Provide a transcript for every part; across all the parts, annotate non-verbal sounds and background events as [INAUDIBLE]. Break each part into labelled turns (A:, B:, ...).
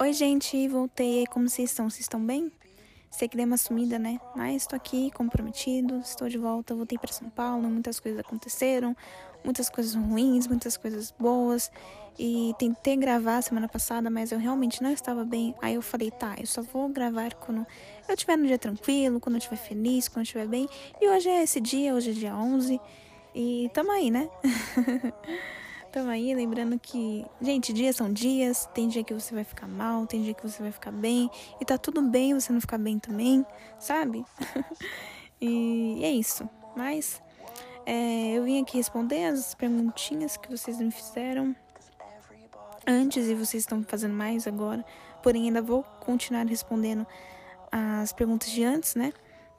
A: Oi, gente, voltei. Como vocês estão? Vocês estão bem? Sei que dei uma sumida, né? Mas estou aqui, comprometido, estou de volta. Voltei para São Paulo, muitas coisas aconteceram, muitas coisas ruins, muitas coisas boas. E tentei gravar semana passada, mas eu realmente não estava bem. Aí eu falei, tá, eu só vou gravar quando eu estiver no dia tranquilo, quando eu estiver feliz, quando eu estiver bem. E hoje é esse dia, hoje é dia 11. E tamo aí, né? [LAUGHS] Tamo aí, lembrando que, gente, dias são dias, tem dia que você vai ficar mal, tem dia que você vai ficar bem, e tá tudo bem você não ficar bem também, sabe? [LAUGHS] e é isso. Mas é, eu vim aqui responder as perguntinhas que vocês me fizeram antes e vocês estão fazendo mais agora, porém ainda vou continuar respondendo as perguntas de antes, né?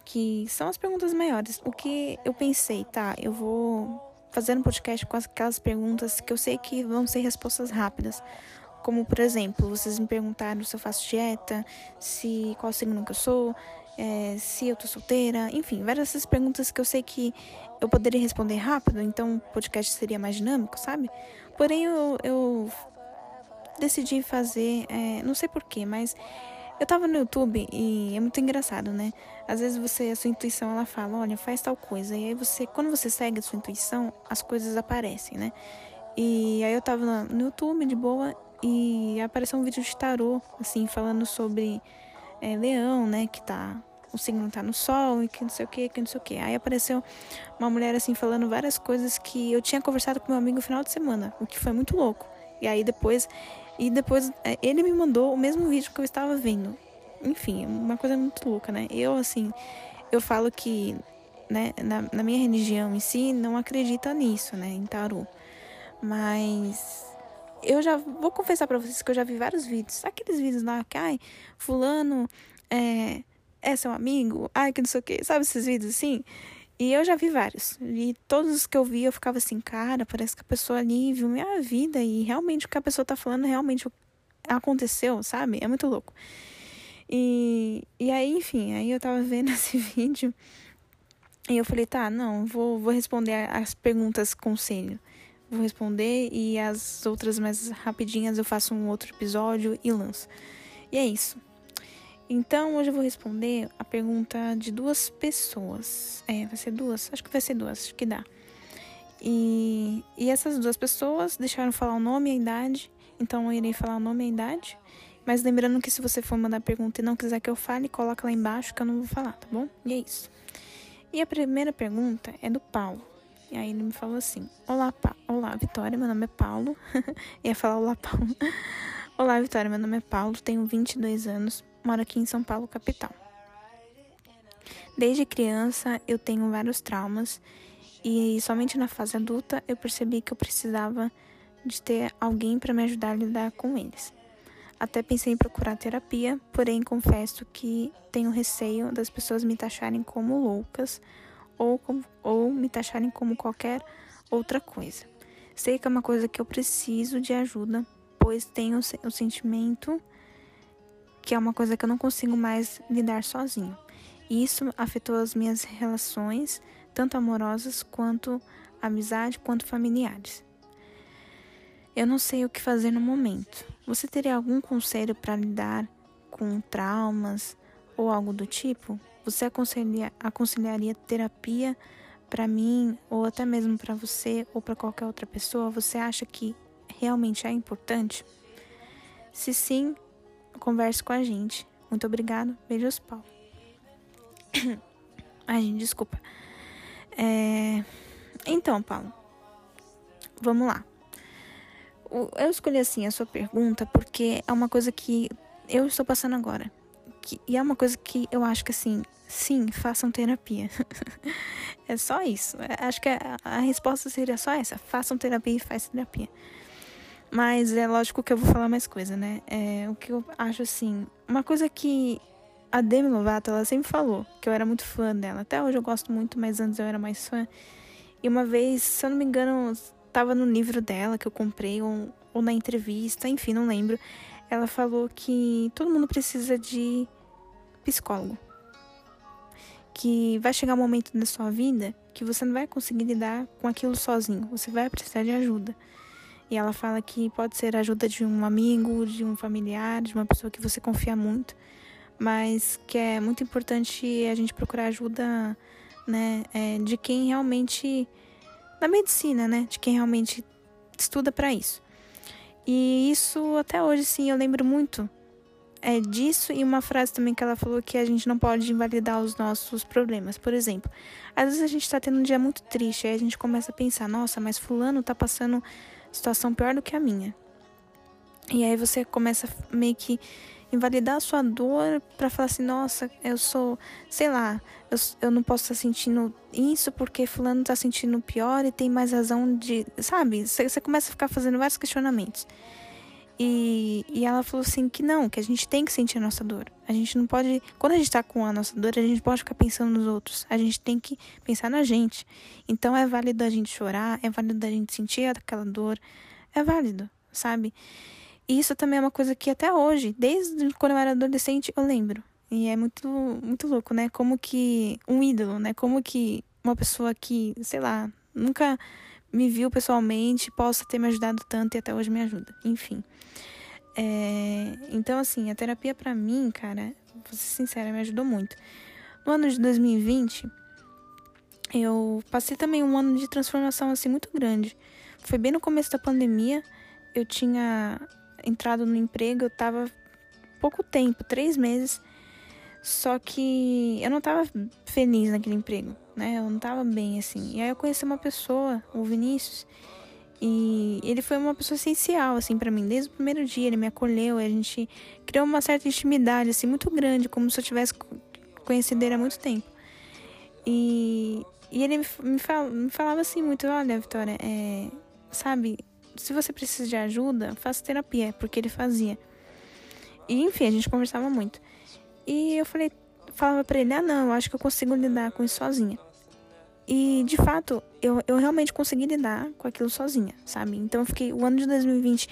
A: Que são as perguntas maiores. O que eu pensei, tá? Eu vou fazer um podcast com aquelas perguntas que eu sei que vão ser respostas rápidas. Como, por exemplo, vocês me perguntaram se eu faço dieta, se qual signo que eu sou, é, se eu tô solteira, enfim, várias dessas perguntas que eu sei que eu poderia responder rápido, então o podcast seria mais dinâmico, sabe? Porém, eu, eu decidi fazer, é, não sei porquê, mas eu tava no YouTube e é muito engraçado, né? Às vezes você, a sua intuição, ela fala, olha, faz tal coisa. E aí você, quando você segue a sua intuição, as coisas aparecem, né? E aí eu tava no YouTube de boa e apareceu um vídeo de tarô, assim, falando sobre é, leão, né? Que tá. O signo tá no sol e que não sei o que, que não sei o que. Aí apareceu uma mulher assim falando várias coisas que eu tinha conversado com meu amigo no final de semana, o que foi muito louco. E aí depois e depois é, ele me mandou o mesmo vídeo que eu estava vendo. Enfim, uma coisa muito louca, né? Eu, assim, eu falo que, né, na, na minha religião em si, não acredita nisso, né, em tarô. Mas eu já vou confessar para vocês que eu já vi vários vídeos. Aqueles vídeos lá que, ai, fulano é, é seu amigo, ai, que não sei o que. Sabe esses vídeos assim? E eu já vi vários. E todos os que eu vi, eu ficava assim, cara, parece que a pessoa ali viu minha vida. E realmente o que a pessoa tá falando realmente aconteceu, sabe? É muito louco. E, e aí, enfim, aí eu tava vendo [LAUGHS] esse vídeo. E eu falei, tá, não, vou, vou responder as perguntas conselho. Vou responder e as outras mais rapidinhas eu faço um outro episódio e lanço. E é isso. Então, hoje eu vou responder a pergunta de duas pessoas. É, vai ser duas? Acho que vai ser duas, acho que dá. E, e essas duas pessoas deixaram falar o nome e a idade, então eu irei falar o nome e a idade. Mas lembrando que se você for mandar pergunta e não quiser que eu fale, coloca lá embaixo que eu não vou falar, tá bom? E é isso. E a primeira pergunta é do Paulo. E aí ele me falou assim: Olá, pa Olá, Vitória, meu nome é Paulo. [LAUGHS] Ia falar Olá, Paulo. [LAUGHS] Olá, Vitória, meu nome é Paulo, tenho 22 anos, moro aqui em São Paulo, capital. Desde criança eu tenho vários traumas e somente na fase adulta eu percebi que eu precisava de ter alguém para me ajudar a lidar com eles. Até pensei em procurar terapia, porém confesso que tenho receio das pessoas me taxarem como loucas ou, ou me taxarem como qualquer outra coisa. Sei que é uma coisa que eu preciso de ajuda, pois tenho o sentimento que é uma coisa que eu não consigo mais lidar sozinho. E isso afetou as minhas relações, tanto amorosas quanto amizade, quanto familiares. Eu não sei o que fazer no momento. Você teria algum conselho para lidar com traumas ou algo do tipo? Você aconselha, aconselharia terapia para mim ou até mesmo para você ou para qualquer outra pessoa? Você acha que realmente é importante? Se sim, converse com a gente. Muito obrigado. Beijos, Paulo. [COUGHS] Ai, gente, desculpa. É... Então, Paulo, vamos lá. Eu escolhi assim a sua pergunta porque é uma coisa que eu estou passando agora. Que, e é uma coisa que eu acho que assim, sim, façam terapia. [LAUGHS] é só isso. É, acho que a, a resposta seria só essa: façam terapia e façam terapia. Mas é lógico que eu vou falar mais coisa, né? É, o que eu acho assim. Uma coisa que a Demi Lovato, ela sempre falou, que eu era muito fã dela. Até hoje eu gosto muito, mas antes eu era mais fã. E uma vez, se eu não me engano, tava no livro dela que eu comprei, ou, ou na entrevista, enfim, não lembro. Ela falou que todo mundo precisa de psicólogo. Que vai chegar um momento da sua vida que você não vai conseguir lidar com aquilo sozinho. Você vai precisar de ajuda. E ela fala que pode ser a ajuda de um amigo, de um familiar, de uma pessoa que você confia muito, mas que é muito importante a gente procurar ajuda, né, é, de quem realmente da medicina, né, de quem realmente estuda para isso. E isso até hoje, sim, eu lembro muito é disso e uma frase também que ela falou que a gente não pode invalidar os nossos problemas. Por exemplo, às vezes a gente tá tendo um dia muito triste, aí a gente começa a pensar, nossa, mas fulano tá passando situação pior do que a minha. E aí você começa meio que invalidar a sua dor para falar assim, nossa, eu sou, sei lá, eu, eu não posso estar tá sentindo isso porque fulano tá sentindo pior e tem mais razão de, sabe? Você, você começa a ficar fazendo vários questionamentos. E, e ela falou assim que não, que a gente tem que sentir a nossa dor. A gente não pode. Quando a gente tá com a nossa dor, a gente pode ficar pensando nos outros. A gente tem que pensar na gente. Então é válido a gente chorar, é válido a gente sentir aquela dor. É válido, sabe? E isso também é uma coisa que até hoje, desde quando eu era adolescente, eu lembro. E é muito, muito louco, né? Como que um ídolo, né? Como que uma pessoa que, sei lá, nunca me viu pessoalmente possa ter me ajudado tanto e até hoje me ajuda. Enfim. É, então, assim, a terapia para mim, cara, vou ser sincera, me ajudou muito. No ano de 2020, eu passei também um ano de transformação, assim, muito grande. Foi bem no começo da pandemia, eu tinha entrado no emprego, eu tava pouco tempo, três meses, só que eu não tava feliz naquele emprego, né? Eu não tava bem, assim. E aí eu conheci uma pessoa, o Vinícius, e ele foi uma pessoa essencial, assim, para mim. Desde o primeiro dia, ele me acolheu, a gente criou uma certa intimidade, assim, muito grande, como se eu tivesse conhecido ele há muito tempo. E, e ele me, fal, me falava assim muito, olha, Vitória, é, sabe, se você precisa de ajuda, faça terapia, porque ele fazia. E, enfim, a gente conversava muito. E eu falei, falava pra ele, ah, não, acho que eu consigo lidar com isso sozinha. E de fato, eu, eu realmente consegui lidar com aquilo sozinha, sabe? Então eu fiquei o ano de 2020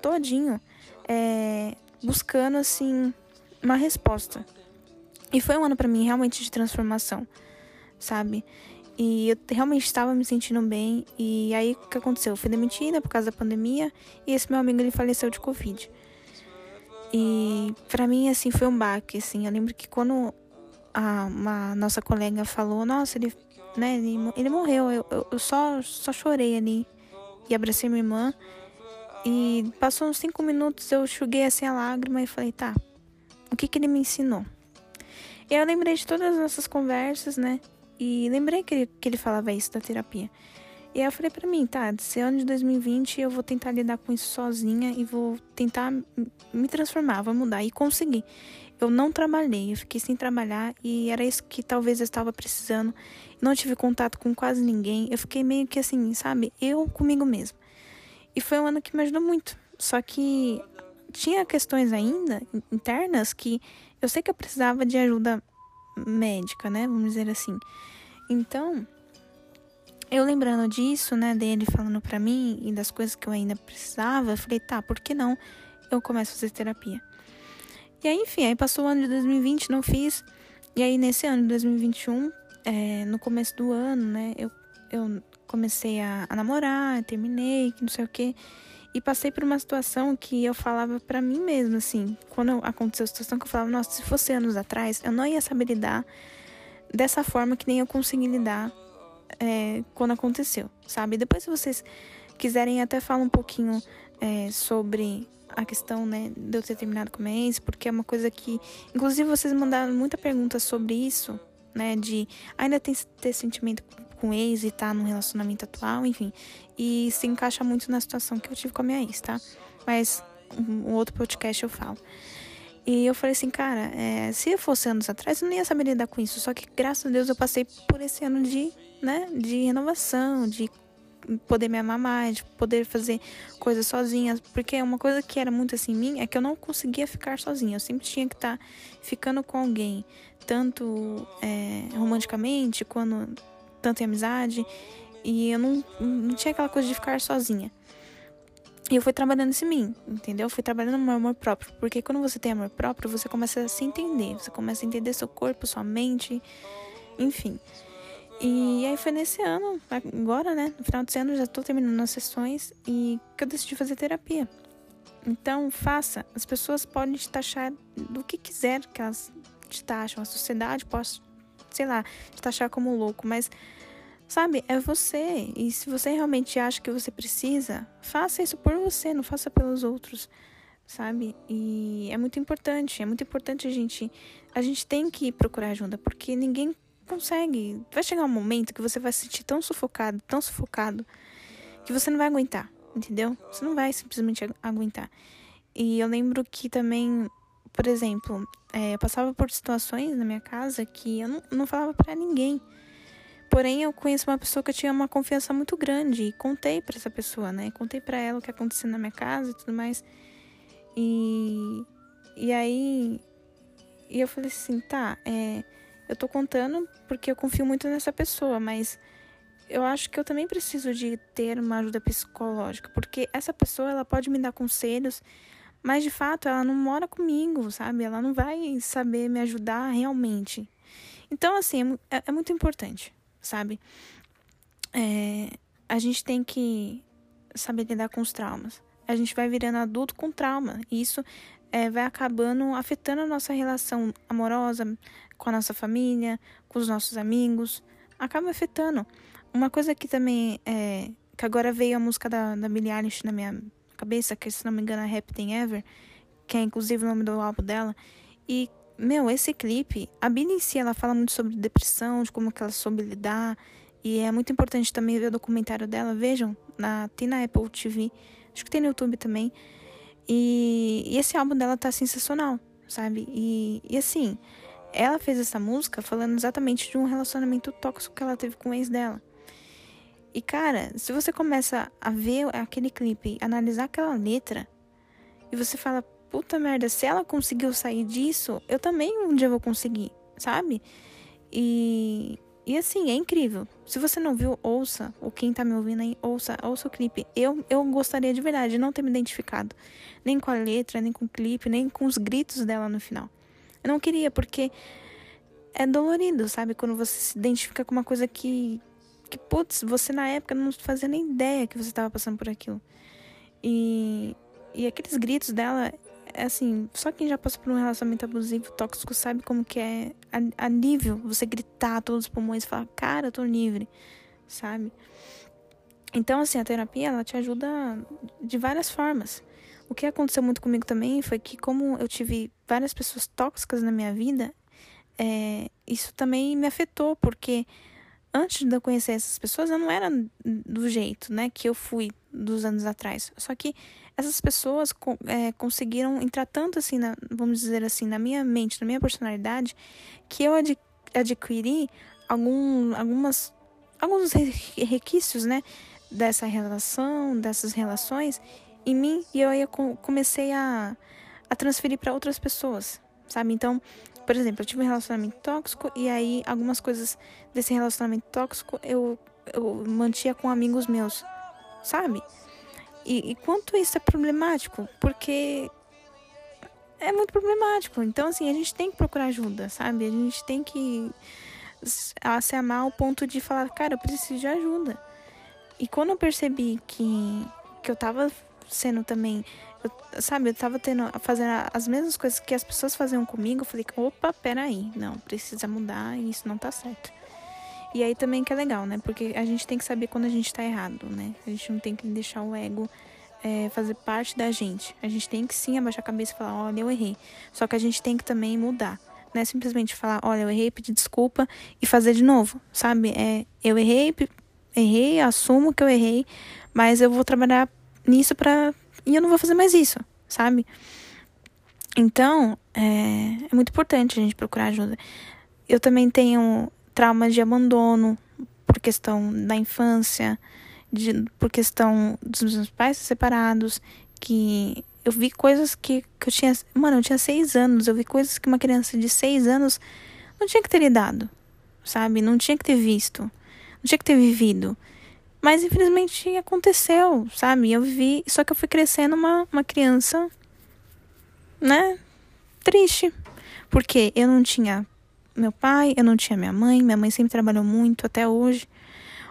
A: todinho é, buscando assim uma resposta. E foi um ano para mim realmente de transformação, sabe? E eu realmente estava me sentindo bem. E aí o que aconteceu? Eu fui demitida por causa da pandemia e esse meu amigo ele faleceu de Covid. E para mim, assim, foi um baque, assim. Eu lembro que quando a uma nossa colega falou, nossa, ele né? Ele, ele morreu. Eu, eu, só, só chorei ali e abracei minha irmã. E passou uns cinco minutos, eu chuguei assim a lágrima e falei, tá, o que que ele me ensinou? E eu lembrei de todas as nossas conversas, né? E lembrei que ele, que ele falava isso da terapia. E aí eu falei para mim, tá, esse ano de 2020 eu vou tentar lidar com isso sozinha e vou tentar me transformar, vou mudar. E consegui. Eu não trabalhei, eu fiquei sem trabalhar e era isso que talvez eu estava precisando. Não tive contato com quase ninguém. Eu fiquei meio que assim, sabe? Eu comigo mesmo. E foi um ano que me ajudou muito. Só que tinha questões ainda internas que eu sei que eu precisava de ajuda médica, né? Vamos dizer assim. Então, eu lembrando disso, né, dele falando pra mim e das coisas que eu ainda precisava, eu falei, tá, por que não eu começo a fazer terapia? E aí, enfim, aí passou o ano de 2020, não fiz. E aí, nesse ano de 2021, é, no começo do ano, né, eu, eu comecei a, a namorar, terminei, que não sei o quê. E passei por uma situação que eu falava para mim mesma, assim, quando aconteceu a situação que eu falava, nossa, se fosse anos atrás, eu não ia saber lidar dessa forma que nem eu consegui lidar é, quando aconteceu, sabe? Depois, se vocês quiserem, até falar um pouquinho é, sobre a questão, né, de eu ter terminado com minha ex, porque é uma coisa que, inclusive, vocês mandaram muita pergunta sobre isso, né, de ainda tem ter sentimento com ex e tá num relacionamento atual, enfim, e se encaixa muito na situação que eu tive com a minha ex, tá? Mas um outro podcast eu falo. E eu falei assim, cara, é, se eu fosse anos atrás, eu não ia saber lidar com isso. Só que, graças a Deus, eu passei por esse ano de, né, de renovação, de poder me amar mais, de poder fazer coisas sozinha. Porque uma coisa que era muito assim em mim é que eu não conseguia ficar sozinha. Eu sempre tinha que estar tá ficando com alguém, tanto é, romanticamente, quando tanto em amizade. E eu não, não tinha aquela coisa de ficar sozinha. E eu fui trabalhando isso em mim, entendeu? Eu fui trabalhando no meu amor próprio. Porque quando você tem amor próprio, você começa a se entender. Você começa a entender seu corpo, sua mente, enfim. E aí foi nesse ano, agora, né? No final desse ano já tô terminando as sessões e que eu decidi fazer terapia. Então, faça. As pessoas podem te taxar do que quiser que elas te taxam. A sociedade pode, sei lá, te taxar como louco, mas sabe, é você. E se você realmente acha que você precisa, faça isso por você, não faça pelos outros, sabe? E é muito importante, é muito importante a gente a gente tem que procurar ajuda, porque ninguém consegue. Vai chegar um momento que você vai se sentir tão sufocado, tão sufocado, que você não vai aguentar, entendeu? Você não vai simplesmente aguentar. E eu lembro que também, por exemplo, é, eu passava por situações na minha casa que eu não, não falava para ninguém. Porém, eu conheço uma pessoa que eu tinha uma confiança muito grande e contei para essa pessoa, né? Contei para ela o que aconteceu na minha casa e tudo mais. E, e aí, e eu falei assim, tá, é, eu tô contando porque eu confio muito nessa pessoa, mas eu acho que eu também preciso de ter uma ajuda psicológica, porque essa pessoa ela pode me dar conselhos, mas de fato ela não mora comigo, sabe? Ela não vai saber me ajudar realmente. Então, assim, é, é muito importante, sabe? É, a gente tem que saber lidar com os traumas. A gente vai virando adulto com trauma. E isso é, vai acabando afetando a nossa relação amorosa com a nossa família, com os nossos amigos, acaba afetando. Uma coisa que também é, que agora veio a música da, da Billie Eilish na minha cabeça, que se não me engano é Happy Thing Ever, que é inclusive o nome do álbum dela, e meu, esse clipe, a Billie em si, ela fala muito sobre depressão, de como que ela soube lidar, e é muito importante também ver o documentário dela, vejam, na, tem na Apple TV, acho que tem no YouTube também, e, e esse álbum dela tá sensacional, sabe? E, e assim, ela fez essa música falando exatamente de um relacionamento tóxico que ela teve com o ex dela. E cara, se você começa a ver aquele clipe, analisar aquela letra, e você fala, puta merda, se ela conseguiu sair disso, eu também um dia vou conseguir, sabe? E, e assim, é incrível. Se você não viu, ouça. Ou quem tá me ouvindo aí, ouça, ouça o clipe. Eu, eu gostaria de verdade de não ter me identificado. Nem com a letra, nem com o clipe, nem com os gritos dela no final. Eu não queria, porque é dolorido, sabe? Quando você se identifica com uma coisa que. Que, putz, você na época não fazia nem ideia que você estava passando por aquilo. E, e aqueles gritos dela, assim, só quem já passou por um relacionamento abusivo, tóxico, sabe como que é alívio você gritar todos os pulmões e falar, cara, eu tô livre, sabe? Então, assim, a terapia, ela te ajuda de várias formas. O que aconteceu muito comigo também foi que, como eu tive várias pessoas tóxicas na minha vida, é, isso também me afetou, porque antes de eu conhecer essas pessoas, eu não era do jeito, né, que eu fui dos anos atrás. Só que essas pessoas é, conseguiram entrar tanto assim, na, vamos dizer assim, na minha mente, na minha personalidade, que eu ad, adquiri algum, algumas, alguns requisitos, né, dessa relação, dessas relações, em mim e eu ia, comecei a, a transferir para outras pessoas, sabe? Então, por exemplo, eu tive um relacionamento tóxico e aí algumas coisas desse relacionamento tóxico eu, eu mantinha com amigos meus, sabe? E, e quanto isso é problemático, porque é muito problemático. Então, assim, a gente tem que procurar ajuda, sabe? A gente tem que se amar ao ponto de falar, cara, eu preciso de ajuda. E quando eu percebi que, que eu tava sendo também. Eu, sabe, eu tava tendo, fazendo as mesmas coisas que as pessoas faziam comigo. Eu falei, opa, peraí, não, precisa mudar e isso não tá certo. E aí também que é legal, né? Porque a gente tem que saber quando a gente tá errado, né? A gente não tem que deixar o ego é, fazer parte da gente. A gente tem que sim abaixar a cabeça e falar, olha, eu errei. Só que a gente tem que também mudar. Não é simplesmente falar, olha, eu errei, pedir desculpa e fazer de novo, sabe? É, eu errei, errei, assumo que eu errei, mas eu vou trabalhar nisso para e eu não vou fazer mais isso, sabe? Então, é, é muito importante a gente procurar ajuda. Eu também tenho traumas de abandono por questão da infância, de, por questão dos meus pais separados, que eu vi coisas que, que eu tinha. Mano, eu tinha seis anos, eu vi coisas que uma criança de seis anos não tinha que ter lidado, sabe? Não tinha que ter visto, não tinha que ter vivido. Mas infelizmente aconteceu, sabe? Eu vivi, só que eu fui crescendo uma, uma criança, né? Triste. Porque eu não tinha meu pai, eu não tinha minha mãe. Minha mãe sempre trabalhou muito até hoje.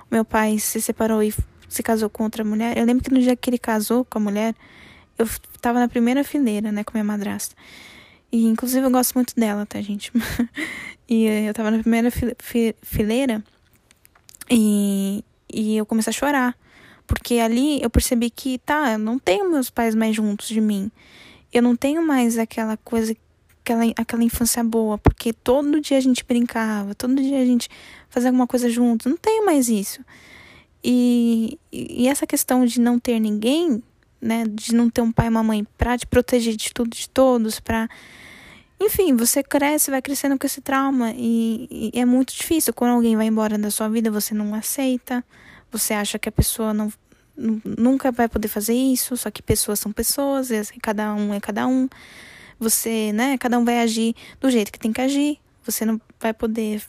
A: Meu pai se separou e se casou com outra mulher. Eu lembro que no dia que ele casou com a mulher, eu tava na primeira fileira, né, com minha madrasta. E inclusive eu gosto muito dela, tá, gente? [LAUGHS] e eu tava na primeira fileira e, e eu comecei a chorar. Porque ali eu percebi que, tá, eu não tenho meus pais mais juntos de mim. Eu não tenho mais aquela coisa aquela, aquela infância boa, porque todo dia a gente brincava, todo dia a gente fazia alguma coisa junto. Não tenho mais isso. E, e essa questão de não ter ninguém, né, de não ter um pai e uma mãe para te proteger de tudo, de todos, para enfim, você cresce, vai crescendo com esse trauma e, e, é muito difícil. Quando alguém vai embora da sua vida, você não aceita, você acha que a pessoa não, nunca vai poder fazer isso, só que pessoas são pessoas, cada um é cada um. Você, né, cada um vai agir do jeito que tem que agir. Você não vai poder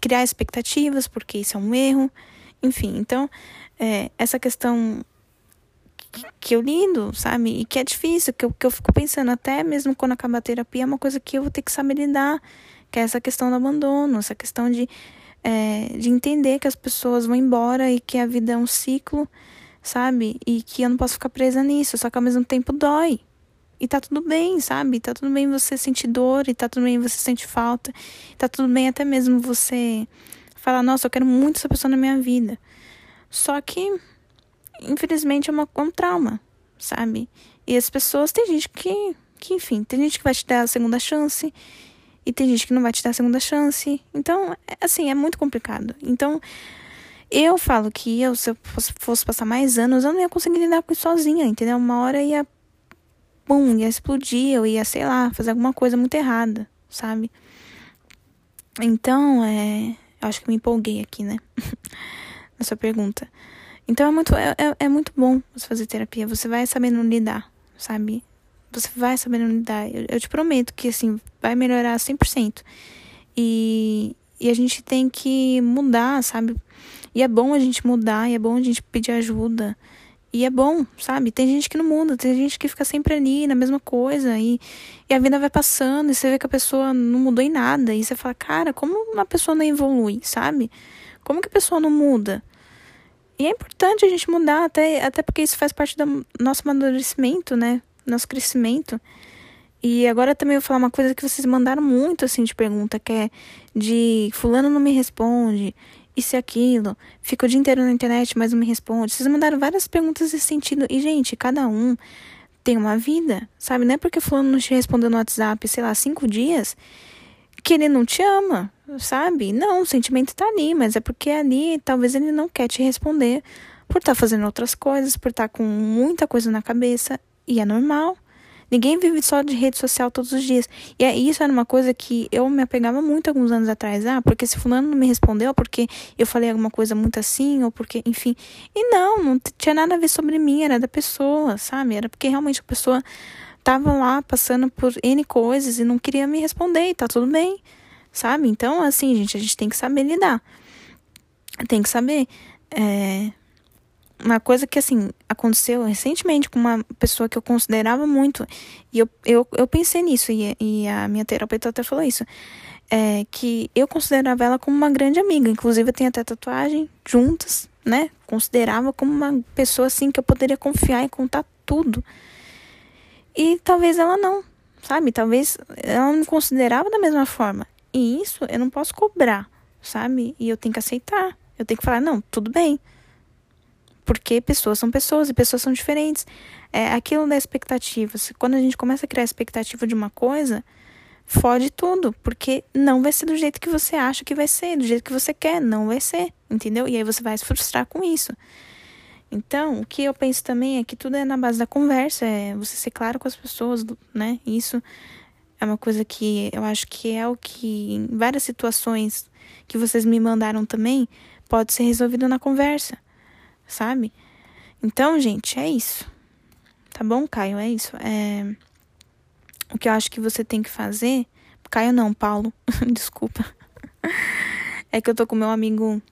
A: criar expectativas, porque isso é um erro. Enfim, então, é, essa questão que eu lido, sabe? E que é difícil, que eu, que eu fico pensando, até mesmo quando acabar a terapia, é uma coisa que eu vou ter que saber lidar, que é essa questão do abandono, essa questão de, é, de entender que as pessoas vão embora e que a vida é um ciclo, sabe? E que eu não posso ficar presa nisso, só que ao mesmo tempo dói. E tá tudo bem, sabe? Tá tudo bem você sentir dor, e tá tudo bem você sentir falta, tá tudo bem até mesmo você falar, nossa, eu quero muito essa pessoa na minha vida. Só que, infelizmente, é uma, um trauma, sabe? E as pessoas, tem gente que, que, enfim, tem gente que vai te dar a segunda chance, e tem gente que não vai te dar a segunda chance. Então, é, assim, é muito complicado. Então, eu falo que eu, se eu fosse, fosse passar mais anos, eu não ia conseguir lidar com isso sozinha, entendeu? Uma hora ia pum, ia explodir, eu ia, sei lá, fazer alguma coisa muito errada, sabe? Então, é. Eu acho que me empolguei aqui, né? [LAUGHS] Na sua pergunta. Então é muito, é, é, é muito bom você fazer terapia. Você vai sabendo lidar, sabe? Você vai sabendo lidar. Eu, eu te prometo que, assim, vai melhorar 100%. E, e a gente tem que mudar, sabe? E é bom a gente mudar, e é bom a gente pedir ajuda. E é bom, sabe? Tem gente que não muda, tem gente que fica sempre ali na mesma coisa e, e a vida vai passando e você vê que a pessoa não mudou em nada. E você fala, cara, como uma pessoa não evolui, sabe? Como que a pessoa não muda? E é importante a gente mudar, até, até porque isso faz parte do nosso amadurecimento, né? Nosso crescimento. E agora também vou falar uma coisa que vocês mandaram muito assim de pergunta, que é de fulano não me responde isso e aquilo, fica o dia inteiro na internet, mas não me responde. Vocês mandaram várias perguntas nesse sentido. E, gente, cada um tem uma vida, sabe? Não é porque fulano não te respondeu no WhatsApp, sei lá, cinco dias, que ele não te ama, sabe? Não, o sentimento tá ali, mas é porque ali talvez ele não quer te responder por estar tá fazendo outras coisas, por estar tá com muita coisa na cabeça. E é normal. Ninguém vive só de rede social todos os dias. E é, isso era uma coisa que eu me apegava muito alguns anos atrás. Ah, porque se fulano não me respondeu, porque eu falei alguma coisa muito assim, ou porque, enfim. E não, não tinha nada a ver sobre mim, era da pessoa, sabe? Era porque realmente a pessoa tava lá passando por N coisas e não queria me responder, e tá tudo bem, sabe? Então, assim, gente, a gente tem que saber lidar. Tem que saber. É, uma coisa que, assim, aconteceu recentemente com uma pessoa que eu considerava muito, e eu, eu, eu pensei nisso, e, e a minha terapeuta até falou isso, é que eu considerava ela como uma grande amiga, inclusive eu tenho até tatuagem juntas, né? Considerava como uma pessoa, assim, que eu poderia confiar e contar tudo. E talvez ela não, sabe? Talvez ela não me considerava da mesma forma. E isso eu não posso cobrar, sabe? E eu tenho que aceitar. Eu tenho que falar, não, tudo bem porque pessoas são pessoas e pessoas são diferentes. É aquilo da expectativa. Quando a gente começa a criar expectativa de uma coisa, fode tudo, porque não vai ser do jeito que você acha que vai ser, do jeito que você quer, não vai ser, entendeu? E aí você vai se frustrar com isso. Então, o que eu penso também é que tudo é na base da conversa, é você ser claro com as pessoas, né? Isso é uma coisa que eu acho que é o que, em várias situações que vocês me mandaram também, pode ser resolvido na conversa sabe? Então, gente, é isso. Tá bom, Caio? É isso. É... O que eu acho que você tem que fazer. Caio não, Paulo. [LAUGHS] Desculpa. É que eu tô com meu amigo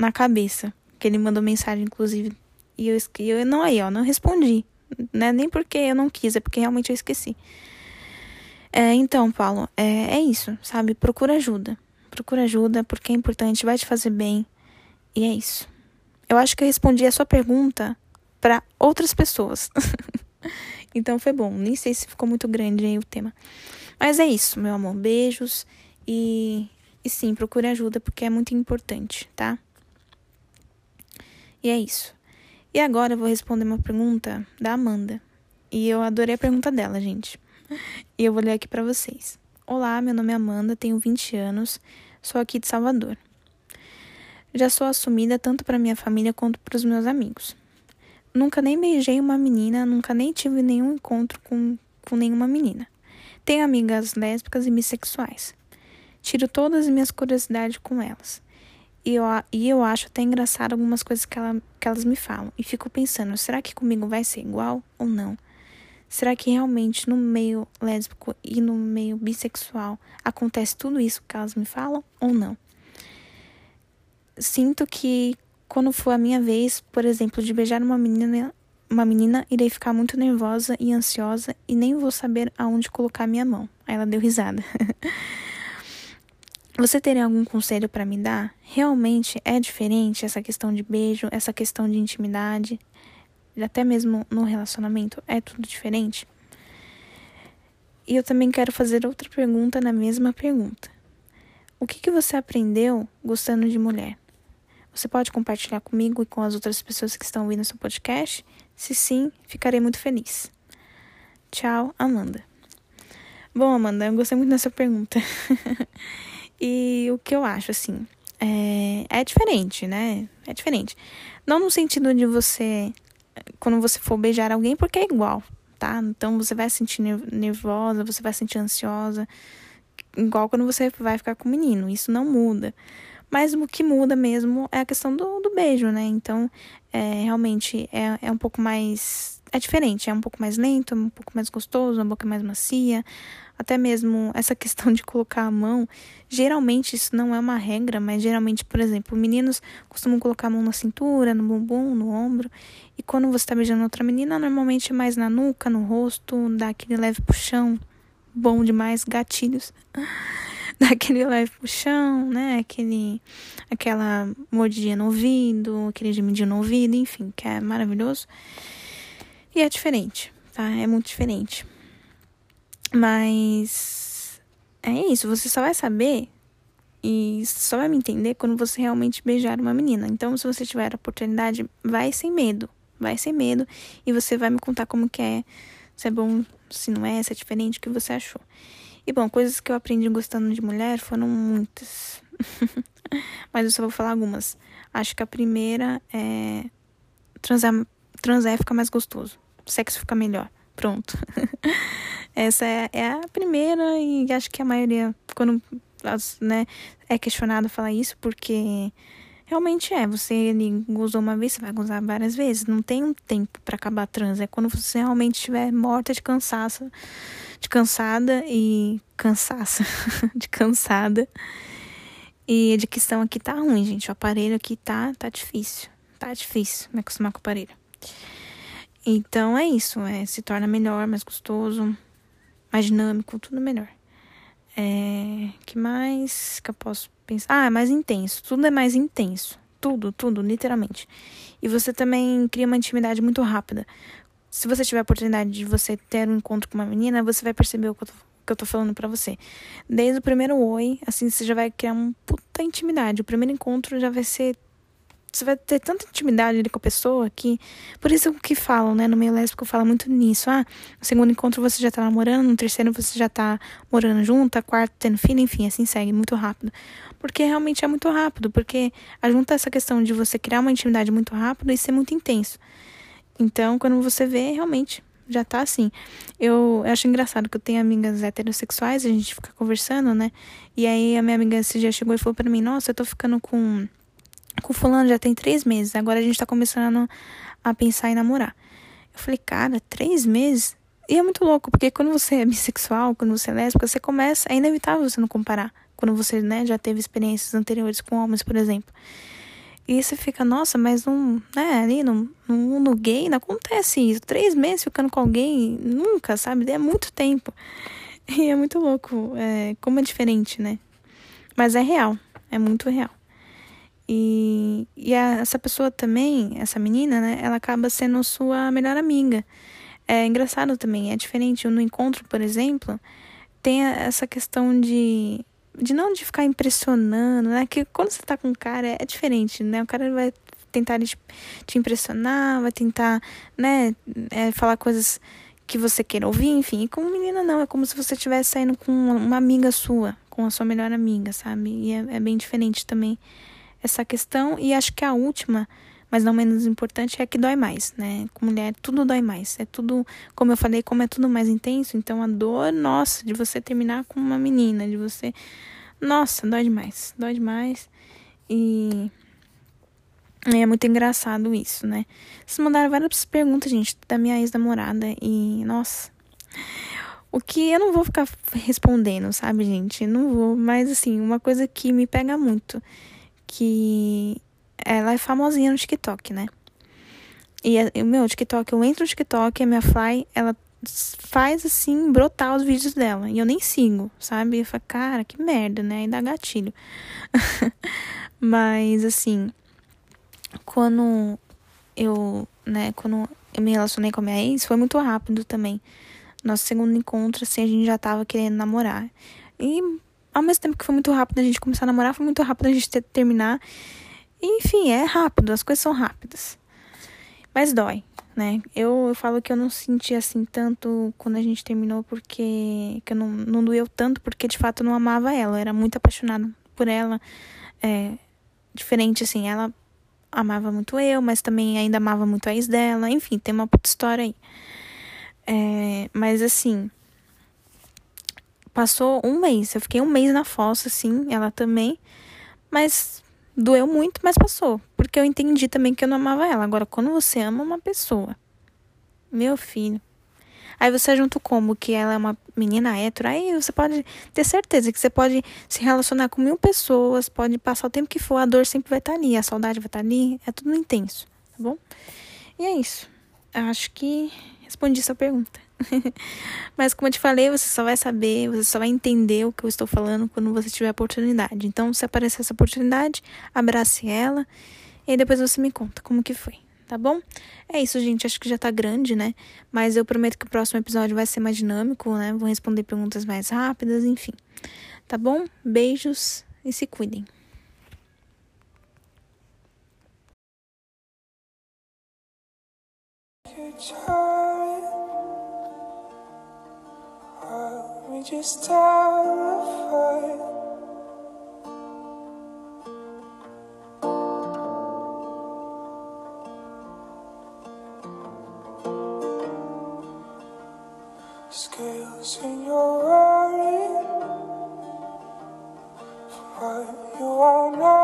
A: na cabeça. Que ele mandou mensagem, inclusive. E eu, eu não aí, ó, não respondi. Né? Nem porque eu não quis, é porque realmente eu esqueci. É, então, Paulo, é, é isso, sabe? Procura ajuda. Procura ajuda porque é importante, vai te fazer bem. E é isso. Eu acho que eu respondi a sua pergunta para outras pessoas. [LAUGHS] então foi bom. Nem sei se ficou muito grande aí o tema. Mas é isso, meu amor. Beijos e, e sim, procure ajuda porque é muito importante, tá? E é isso. E agora eu vou responder uma pergunta da Amanda. E eu adorei a pergunta dela, gente. [LAUGHS] E eu vou ler aqui para vocês. Olá, meu nome é Amanda, tenho 20 anos, sou aqui de Salvador. Já sou assumida tanto para minha família quanto para os meus amigos. Nunca nem beijei uma menina, nunca nem tive nenhum encontro com, com nenhuma menina. Tenho amigas lésbicas e bissexuais. Tiro todas as minhas curiosidades com elas. E eu, e eu acho até engraçado algumas coisas que, ela, que elas me falam. E fico pensando, será que comigo vai ser igual ou não? Será que realmente no meio lésbico e no meio bissexual acontece tudo isso que elas me falam ou não? Sinto que quando for a minha vez, por exemplo, de beijar uma menina, uma menina, irei ficar muito nervosa e ansiosa e nem vou saber aonde colocar minha mão. Aí ela deu risada. [LAUGHS] Você teria algum conselho para me dar? Realmente é diferente essa questão de beijo, essa questão de intimidade, até mesmo no relacionamento, é tudo diferente? E eu também quero fazer outra pergunta na mesma pergunta. O que, que você aprendeu gostando de mulher? Você pode compartilhar comigo e com as outras pessoas que estão ouvindo seu podcast? Se sim, ficarei muito feliz. Tchau, Amanda. Bom, Amanda, eu gostei muito dessa pergunta. [LAUGHS] e o que eu acho, assim, é, é diferente, né? É diferente. Não no sentido de você quando você for beijar alguém, porque é igual, tá? Então você vai se sentir nervosa, você vai se sentir ansiosa, igual quando você vai ficar com o menino, isso não muda. Mas o que muda mesmo é a questão do, do beijo, né? Então, é, realmente é, é um pouco mais. É diferente, é um pouco mais lento, um pouco mais gostoso, uma boca mais macia. Até mesmo essa [LAUGHS] questão de colocar a mão, geralmente isso não é uma regra, mas geralmente, por exemplo, meninos costumam colocar a mão na cintura, no bumbum, no ombro, e quando você está beijando outra menina, normalmente é mais na nuca, no rosto, dá aquele leve puxão, bom demais, gatilhos. [LAUGHS] [LAUGHS] dá aquele leve puxão, né? Aquele, aquela mordidinha no ouvido, aquele gemidinho no ouvido, enfim, que é maravilhoso. E é diferente, tá? É muito diferente. Mas é isso, você só vai saber e só vai me entender quando você realmente beijar uma menina. Então, se você tiver a oportunidade, vai sem medo. Vai sem medo e você vai me contar como que é, se é bom, se não é, se é diferente, o que você achou. E bom, coisas que eu aprendi gostando de mulher foram muitas. [LAUGHS] Mas eu só vou falar algumas. Acho que a primeira é transar, transar fica mais gostoso. Sexo fica melhor. Pronto. [LAUGHS] Essa é, é, a primeira e acho que a maioria, quando né, é questionado falar isso, porque realmente é. Você ele usou uma vez, você vai usar várias vezes. Não tem um tempo para acabar a. É quando você realmente estiver morta de cansaço, de cansada e cansaço, [LAUGHS] de cansada. E a questão aqui tá ruim, gente. O aparelho aqui tá, tá difícil. Tá difícil me acostumar com o aparelho. Então é isso, é, se torna melhor, mais gostoso, mais dinâmico, tudo melhor. É, que mais que eu posso pensar? Ah, é mais intenso, tudo é mais intenso. Tudo, tudo, literalmente. E você também cria uma intimidade muito rápida. Se você tiver a oportunidade de você ter um encontro com uma menina, você vai perceber o que eu tô, que eu tô falando para você. Desde o primeiro oi, assim, você já vai criar uma puta intimidade. O primeiro encontro já vai ser você vai ter tanta intimidade ali com a pessoa que. Por isso que falam, né? No meio lésbico fala muito nisso. Ah, no segundo encontro você já tá namorando, no terceiro você já tá morando junto, quarto tendo filho, enfim, assim segue muito rápido. Porque realmente é muito rápido, porque junta essa questão de você criar uma intimidade muito rápido e ser muito intenso. Então, quando você vê, realmente já tá assim. Eu, eu acho engraçado que eu tenho amigas heterossexuais, a gente fica conversando, né? E aí a minha amiga esse dia chegou e falou para mim: Nossa, eu tô ficando com com fulano já tem três meses. Agora a gente tá começando a pensar em namorar. Eu falei, cara, três meses? E é muito louco, porque quando você é bissexual, quando você é lésbica, você começa. É inevitável você não comparar. Quando você, né, já teve experiências anteriores com homens, por exemplo. E você fica, nossa, mas não, né, ali no, no mundo gay não acontece isso. Três meses ficando com alguém, nunca, sabe? É muito tempo. [LAUGHS] E é muito louco, é, como é diferente, né? Mas é real, é muito real. E, e a, essa pessoa também, essa menina, né? Ela acaba sendo sua melhor amiga. É engraçado também, é diferente. No encontro, por exemplo, tem essa questão de de não de ficar impressionando, né? Que quando você tá com um cara é, é diferente, né? O cara vai tentar te, te impressionar, vai tentar, né, é, falar coisas que você queira ouvir, enfim. E com menina não, é como se você estivesse saindo com uma amiga sua, com a sua melhor amiga, sabe? E é, é bem diferente também essa questão. E acho que a última, mas não menos importante, é que dói mais, né? Com mulher, tudo dói mais. É tudo, como eu falei, como é tudo mais intenso, então a dor, nossa, de você terminar com uma menina, de você. Nossa, dói demais. Dói demais. E é muito engraçado isso, né? Vocês mandaram várias perguntas, gente, da minha ex-namorada. E, nossa. O que eu não vou ficar respondendo, sabe, gente? Não vou. Mas, assim, uma coisa que me pega muito. Que ela é famosinha no TikTok, né? E o meu TikTok, eu entro no TikTok, a minha Fly, ela faz assim, brotar os vídeos dela. E eu nem sigo, sabe? Eu falo, cara, que merda, né? Aí dá gatilho. [LAUGHS] Mas, assim, quando eu, né, quando eu me relacionei com a minha ex, foi muito rápido também. Nosso segundo encontro, assim, a gente já tava querendo namorar. E ao mesmo tempo que foi muito rápido a gente começar a namorar, foi muito rápido a gente ter, terminar. Enfim, é rápido, as coisas são rápidas. Mas dói, né? Eu, eu falo que eu não senti assim tanto quando a gente terminou, porque que eu não, não doeu tanto, porque de fato eu não amava ela. Eu era muito apaixonada por ela. É, diferente, assim, ela amava muito eu, mas também ainda amava muito a ex dela. Enfim, tem uma puta história aí. É, mas assim, passou um mês. Eu fiquei um mês na fossa, assim, ela também. Mas doeu muito, mas passou. Porque eu entendi também que eu não amava ela. Agora, quando você ama uma pessoa, meu filho. Aí você junta como que ela é uma menina hétero, aí você pode ter certeza que você pode se relacionar com mil pessoas, pode passar o tempo que for, a dor sempre vai estar tá ali, a saudade vai estar tá ali, é tudo intenso, tá bom? E é isso. Eu acho que respondi sua pergunta. [LAUGHS] Mas como eu te falei, você só vai saber, você só vai entender o que eu estou falando quando você tiver a oportunidade. Então, se aparecer essa oportunidade, abrace ela e depois você me conta como que foi tá bom? É isso, gente. Acho que já tá grande, né? Mas eu prometo que o próximo episódio vai ser mais dinâmico, né? Vou responder perguntas mais rápidas, enfim. Tá bom? Beijos e se cuidem. We just terrified. Scales in your worry, What you won't know.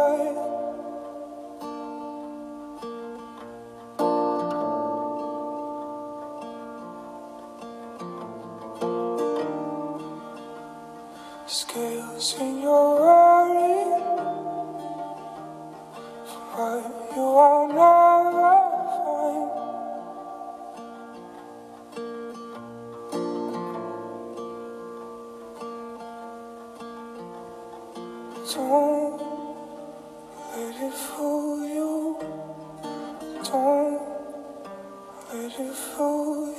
A: Don't let it fool